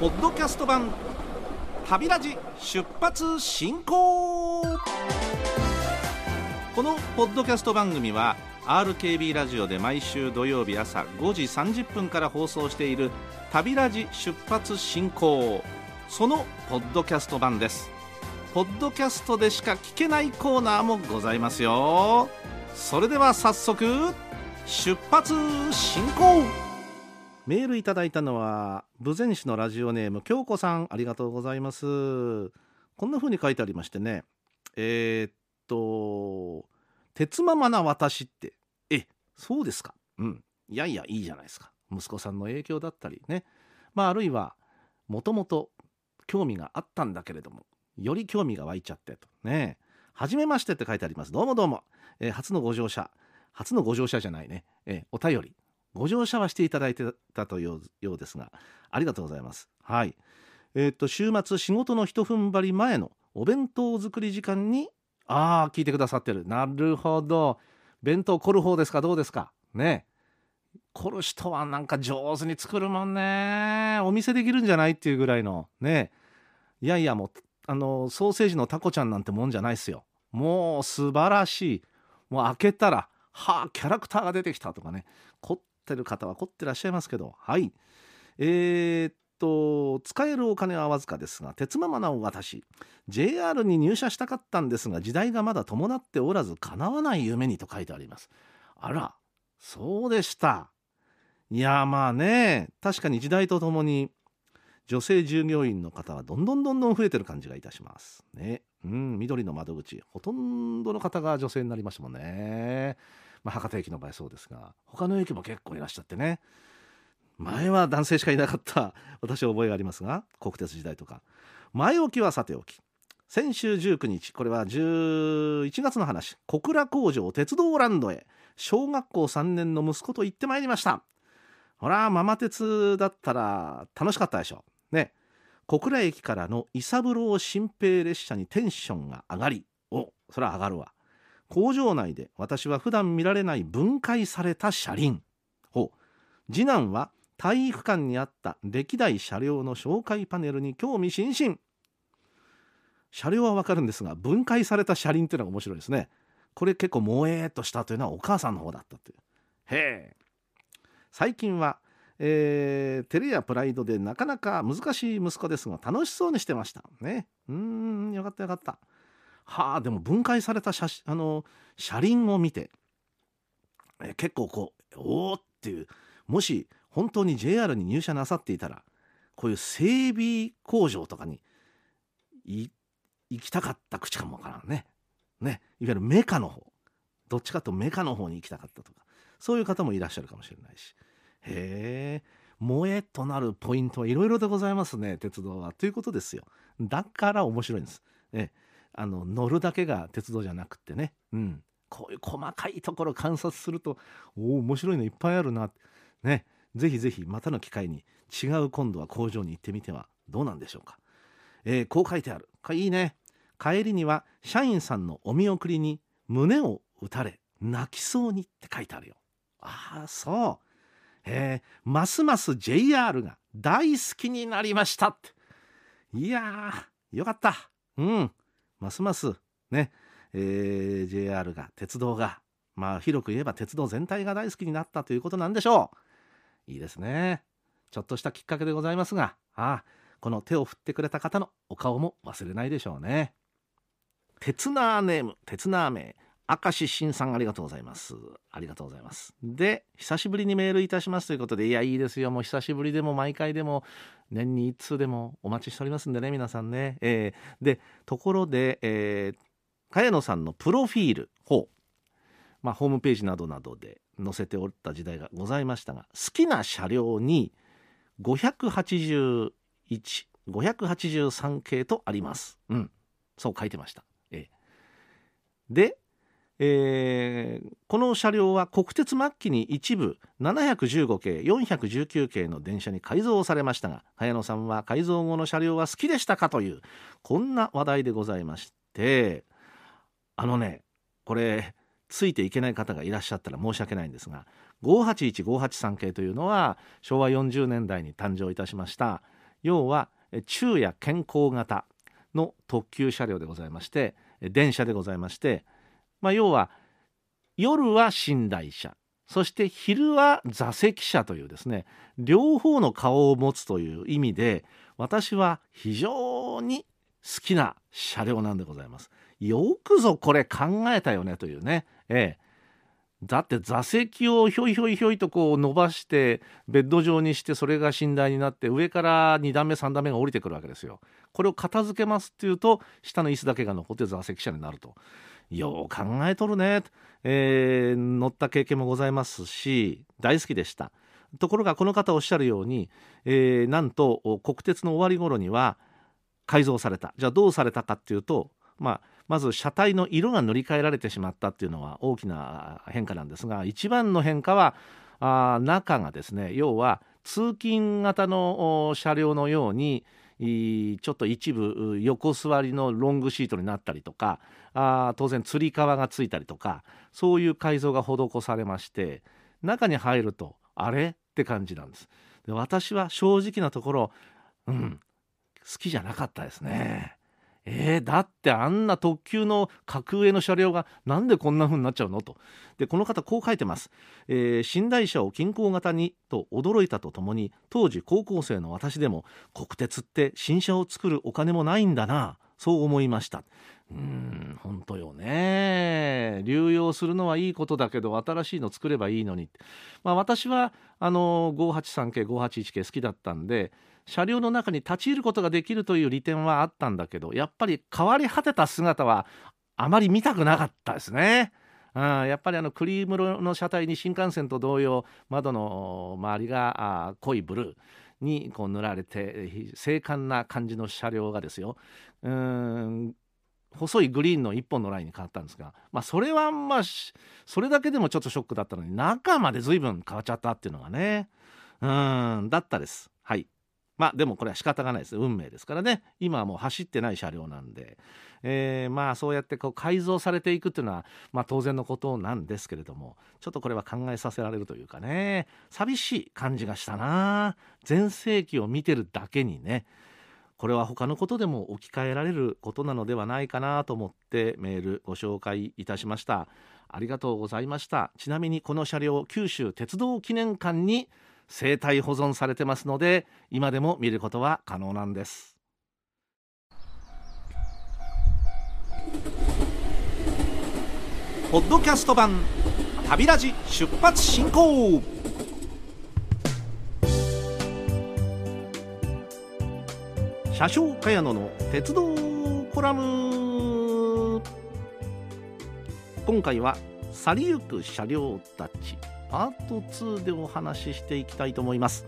ポッドキャスト版旅ラジ出発進行このポッドキャスト番組は RKB ラジオで毎週土曜日朝5時30分から放送している旅ラジ出発進行そのポッドキャスト版です。ポッドキャストでしか聞けないコーナーもございますよ。それでは早速出発進行。メールいただいたのは豊前市のラジオネーム京子さんありがとうございます。こんな風に書いてありましてね。えー、っと鉄ママな私って。えそうですか。うん。いやいやいいじゃないですか。息子さんの影響だったりね。まああるいはもともと興味があったんだけれどもより興味が湧いちゃってと。ね。はじめましてって書いてあります。どうもどうも、えー、初のご乗車。初のご乗車じゃないね、えー、お便り。ご乗車はしていただいてたというようですがありがとうございます。はい。えー、っと週末仕事の一踏ん張り前のお弁当作り時間にああ聞いてくださってる。なるほど。弁当凝る方ですか？どうですか？ね。凝る人はなんか上手に作るもんね。お店できるんじゃないっていうぐらいの。ね。いやいやもうあのソーセージのタコちゃんなんてもんじゃないっすよ。もう素晴らしい。もう開けたらはあキャラクターが出てきたとかね。ってる方は凝ってらっしゃいますけど。はい。えー、っと使えるお金はわずかですが鉄ママなお私 JR に入社したかったんですが時代がまだ伴っておらず叶わない夢にと書いてあります。あらそうでした。いやまあね確かに時代とともに女性従業員の方はどんどんどんどん増えてる感じがいたします。ね。うん緑の窓口ほとんどの方が女性になりましたもんね。まあ、博多駅の場合そうですが他の駅も結構いらっしゃってね。前は男性しかいなかった私は覚えがありますが国鉄時代とか。前置きはさておき。先週19日これは11月の話。小倉工場鉄道ランドへ。小学校3年の息子と行ってまいりました。ほらママ鉄だったら楽しかったでしょね。小倉駅からの伊三郎新平列車にテンションが上がり。おそれは上がるわ。工場内で私は普段見られない分解された車輪。ほう。次男は体育館にあった歴代車両の紹介パネルに興味津々。車両はわかるんですが分解された車輪っていうのが面白いですね。これ結構萌えっとしたというのはお母さんの方だったっていう。へえ。最近は、えー、照れやプライドでなかなか難しい息子ですが楽しそうにしてました。ね。うんよかったよかった。はあでも分解された車あの車輪を見て、え、結構こうおおっていうもし本当に JR に入社なさっていたらこういう整備工場とかに行きたかった口かもわからんね。ね。いわゆるメカの方。どっちかとメカの方に行きたかったとかそういう方もいらっしゃるかもしれないし。へえ萌えとなるポイントはいろいろでございますね鉄道は。ということですよ。だから面白いんです。え。あの乗るだけが鉄道じゃなくってね、うん、こういう細かいところ観察するとおお面白いのいっぱいあるなね。ぜひぜひまたの機会に違う今度は工場に行ってみてはどうなんでしょうか、えー、こう書いてある。いいね。帰りには社員さんのお見送りに胸を打たれ泣きそうにって書いてあるよ。ああそう。えー、ますます JR が大好きになりましたって。いやーよかった。うん。ますますね、えー、JR が鉄道がまあ広く言えば鉄道全体が大好きになったということなんでしょう。いいですね。ちょっとしたきっかけでございますがああこの手を振ってくれた方のお顔も忘れないでしょうね。鉄ナーネーム鉄ナー名。明石新さんありがとうございます。ありがとうございます。で久しぶりにメールいたします。ということでいやいいですよ。もう久しぶりでも毎回でも年に1通でもお待ちしておりますんでね皆さんね、えー、でところで、えー、茅野さんのプロフィールほまあ、ホームページなどなどで載せておった時代がございましたが好きな車両に581583系とあります。うん、そう書いてました。えー、で、えー、この車両は国鉄末期に一部715系419系の電車に改造されましたが茅野さんは改造後の車両は好きでしたかというこんな話題でございましてあのねこれついていけない方がいらっしゃったら申し訳ないんですが581583系というのは昭和40年代に誕生いたしました要は昼夜健康型の特急車両でございまして電車でございまして、まあ、要は夜は寝台車そして昼は座席車というですね両方の顔を持つという意味で私は非常に好きな車両なんでございます。よくぞこれ考えたよねというね。ええだって座席をひょいひょいひょいとこう伸ばしてベッド状にしてそれが寝台になって上から2段目3段目が降りてくるわけですよ。これを片付けますっていうと下の椅子だけが残って座席車になると。よう考えとるね、えー、乗った経験もございますし大好きでした。ところがこの方おっしゃるように、えー、なんと国鉄の終わり頃には改造されたじゃあどうされたかっていうと、まあ、まず車体の色が塗り替えられてしまったっていうのは大きな変化なんですが一番の変化はあ中がですね要は通勤型の車両のようにちょっと一部横座りのロングシートになったりとかあ当然つり革がついたりとかそういう改造が施されまして中に入るとあれって感じなんです。で私は正直なところうん好きじゃなかったですね。えー、だってあんな特急の格上の車両がなんでこんな風になっちゃうのと。でこの方こう書いてます、えー、寝台車を近郊型にと驚いたとともに当時高校生の私でも国鉄って新車を作るお金もないんだな。そう思いました。うん本当よね。流用するのはいいことだけど新しいの作ればいいのに、まあ、私はあの583系581系好きだったんで車両の中に立ち入ることができるという利点はあったんだけどやっぱり変わり果てた姿はあまり見たくなかったですね。うん、やっぱりあのクリーム色の車体に新幹線と同様窓の周りが濃いブルー。にこう塗られて精悍な感じの車両がですよ。うん細いグリーンの1本のラインに変わったんですが、まあ、それはまあそれだけでもちょっとショックだったのに中まで随分変わっちゃったっていうのがね。うんだったです。はい。まあでもこれは仕方がないです。運命ですからね。今はもう走ってない車両なんで、えー、まあそうやってこう改造されていくっていうのは、まあ、当然のことなんですけれどもちょっとこれは考えさせられるというかね。寂しい感じがしたな。全盛期を見てるだけにね。これは他のことでも置き換えられることなのではないかなと思ってメールご紹介いたしました。ありがとうございました。ちなみにこの車両九州鉄道記念館に生態保存されてますので今でも見ることは可能なんです。ポッドキャスト版旅ラジ出発進行。車掌茅野の鉄道コラム。今回は去りゆく車両たちパート2でお話ししていきたいと思います。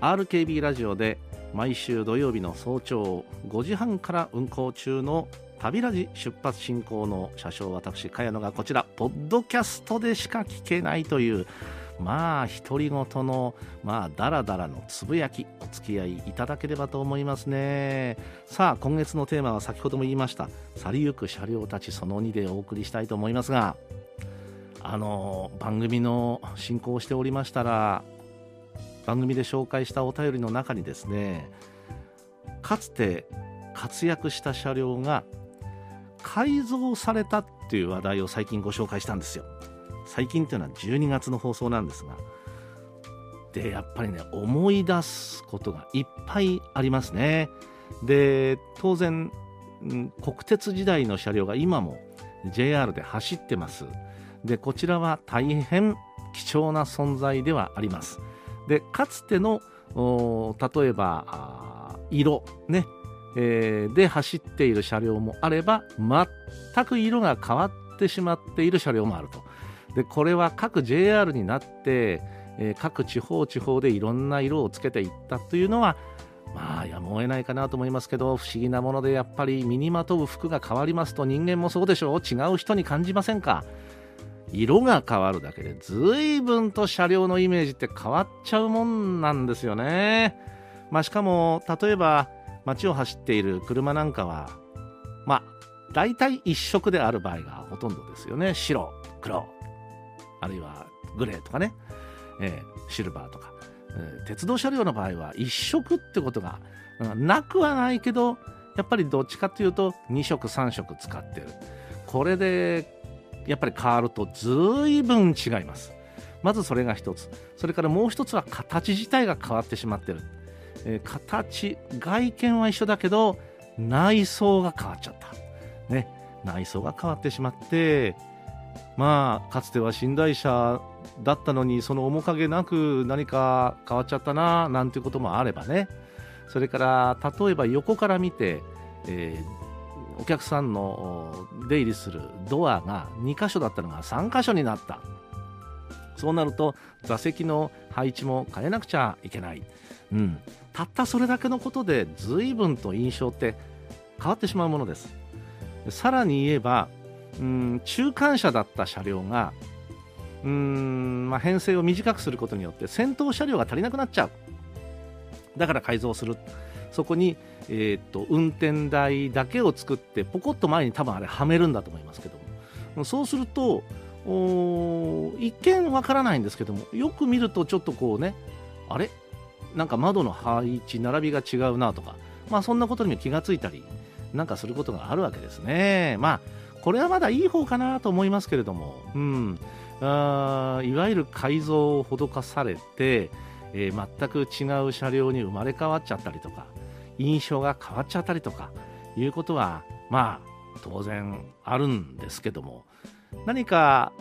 RKB ラジオで毎週土曜日の早朝5時半から運行中の旅ラジ出発進行の車掌私茅野がこちらポッドキャストでしか聞けないというまあ独り言のまあダラダラのつぶやきお付き合いいただければと思いますね。さあ今月のテーマは先ほども言いました去りゆく車両たちその2でお送りしたいと思いますがあの番組の進行をしておりましたら番組で紹介したお便りの中にですねかつて活躍した車両が改造されたっていう話題を最近ご紹介したんですよ。最近っていうのは12月の放送なんですがでやっぱりね思い出すことがいっぱいありますね。で当然国鉄時代の車両が今も JR で走ってます。でこちらは大変貴重な存在ではあります。でかつての例えば色ね、えー、で走っている車両もあれば全く色が変わってしまっている車両もあると。でこれは各 JR になって、えー、各地方地方でいろんな色をつけていったというのはまあやむを得ないかなと思いますけど不思議なものでやっぱり身にまとう服が変わりますと人間もそうでしょう。違う人に感じませんか？色が変わるだけで随分と車両のイメージって変わっちゃうもんなんですよね。まあ、しかも例えば街を走っている車なんかはまあ大体一色である場合がほとんどですよね。白黒あるいはグレーとかね、えー、シルバーとか。えー、鉄道車両の場合は1色ってことが、うん、なくはないけどやっぱりどっちかというと2色3色使ってる。これでやっぱり変わると随分違います。まずそれが一つ。それからもう一つは形自体が変わってしまってる、えー、形外見は一緒だけど内装が変わっちゃった。ね。内装が変わってしまってまあかつては寝台車だったのにその面影なく何か変わっちゃったななんていうこともあればね。それから例えば横から見て、えー、お客さんの出入りするドアが2箇所だったのが3箇所になった。そうなると座席の配置も変えなくちゃいけない、うん、たったそれだけのことで随分と印象って変わってしまうものです。さらに言えばうん中間車だった車両がうん、まあ、編成を短くすることによって先頭車両が足りなくなっちゃう。だから改造する。そこに、えー、っと運転台だけを作ってポコッと前に多分あれはめるんだと思いますけども。そうすると一見わからないんですけどもよく見るとちょっとこうねあれ？なんか窓の配置並びが違うなとかまあそんなことにも気がついたりなんかすることがあるわけですね。まあこれはまだいい方かなと思いますけれどもうん。あいわゆる改造を施されて、えー、全く違う車両に生まれ変わっちゃったりとか印象が変わっちゃったりとかいうことはまあ当然あるんですけども何か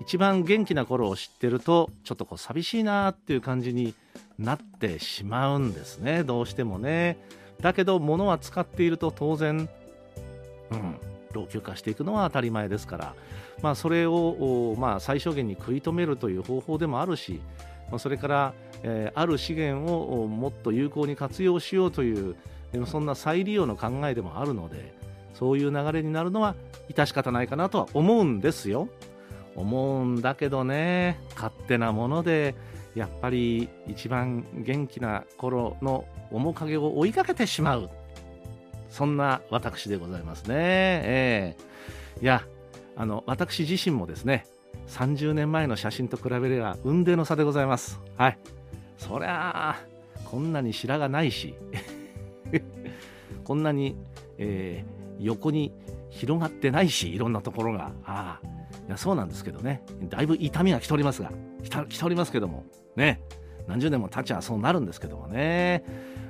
一番元気な頃を知ってるとちょっとこう寂しいなっていう感じになってしまうんですね。どうしてもね。だけど物は使っていると当然うん老朽化していくのは当たり前ですから、まあ、それを、まあ、最小限に食い止めるという方法でもあるし、まあ、それから、えー、ある資源をもっと有効に活用しようというそんな再利用の考えでもあるのでそういう流れになるのは致し方ないかなとは思うんですよ。思うんだけどね勝手なものでやっぱり一番元気な頃の面影を追いかけてしまうそんな私でございますね。えー、いやあの私自身もですね30年前の写真と比べれば雲泥の差でございます。はい。そりゃあこんなに白がないし こんなに、えー、横に広がってないしいろんなところが。ああ。いやそうなんですけどね。だいぶ痛みが来ておりますが。来ておりますけども。ね。何十年も経ちゃそうなるんですけどもね。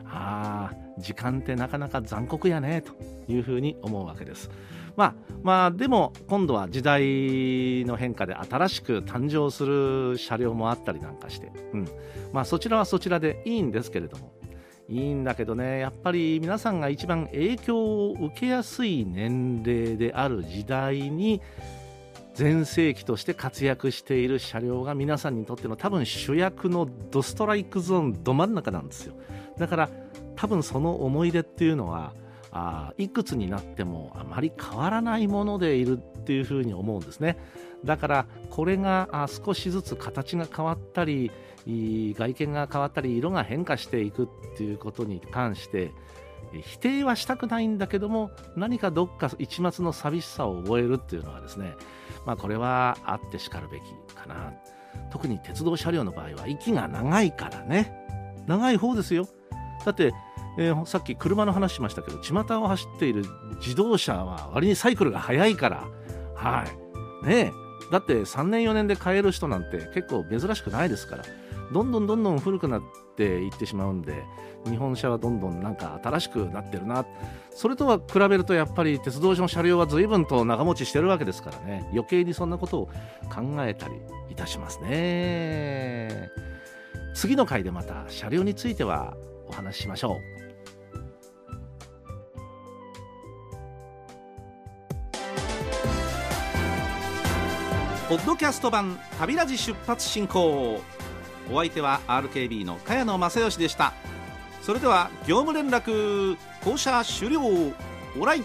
ああ時間ってなかなか残酷やねというふうに思うわけです。まあまあでも今度は時代の変化で新しく誕生する車両もあったりなんかして、うん。まあ、そちらはそちらでいいんですけれども。いいんだけどね。やっぱり皆さんが一番影響を受けやすい年齢である時代に全盛期として活躍している車両が皆さんにとっての多分主役のドストライクゾーンど真ん中なんですよ。だから多分その思い出っていうのはあいくつになってもあまり変わらないものでいるっていうふうに思うんですね。だからこれが少しずつ形が変わったり外見が変わったり色が変化していくっていうことに関して否定はしたくないんだけども何かどっか一抹の寂しさを覚えるっていうのはですねまあこれはあってしかるべきかな。特に鉄道車両の場合は息が長いからね。長い方ですよ。だってえー、さっき車の話しましたけど巷を走っている自動車は割にサイクルが速いから。はい。ねだって3年4年で買える人なんて結構珍しくないですから。どんどんどんどん古くなっていってしまうんで日本車はどんどんなんか新しくなってるな。それとは比べるとやっぱり鉄道の車両は随分と長持ちしてるわけですからね。余計にそんなことを考えたりいたしますね。次の回でまた車両についてはお話ししましょう。ポッドキャスト版旅ラジ出発進行。お相手は RKB の茅野正義でした。それでは業務連絡降車終了。オライ。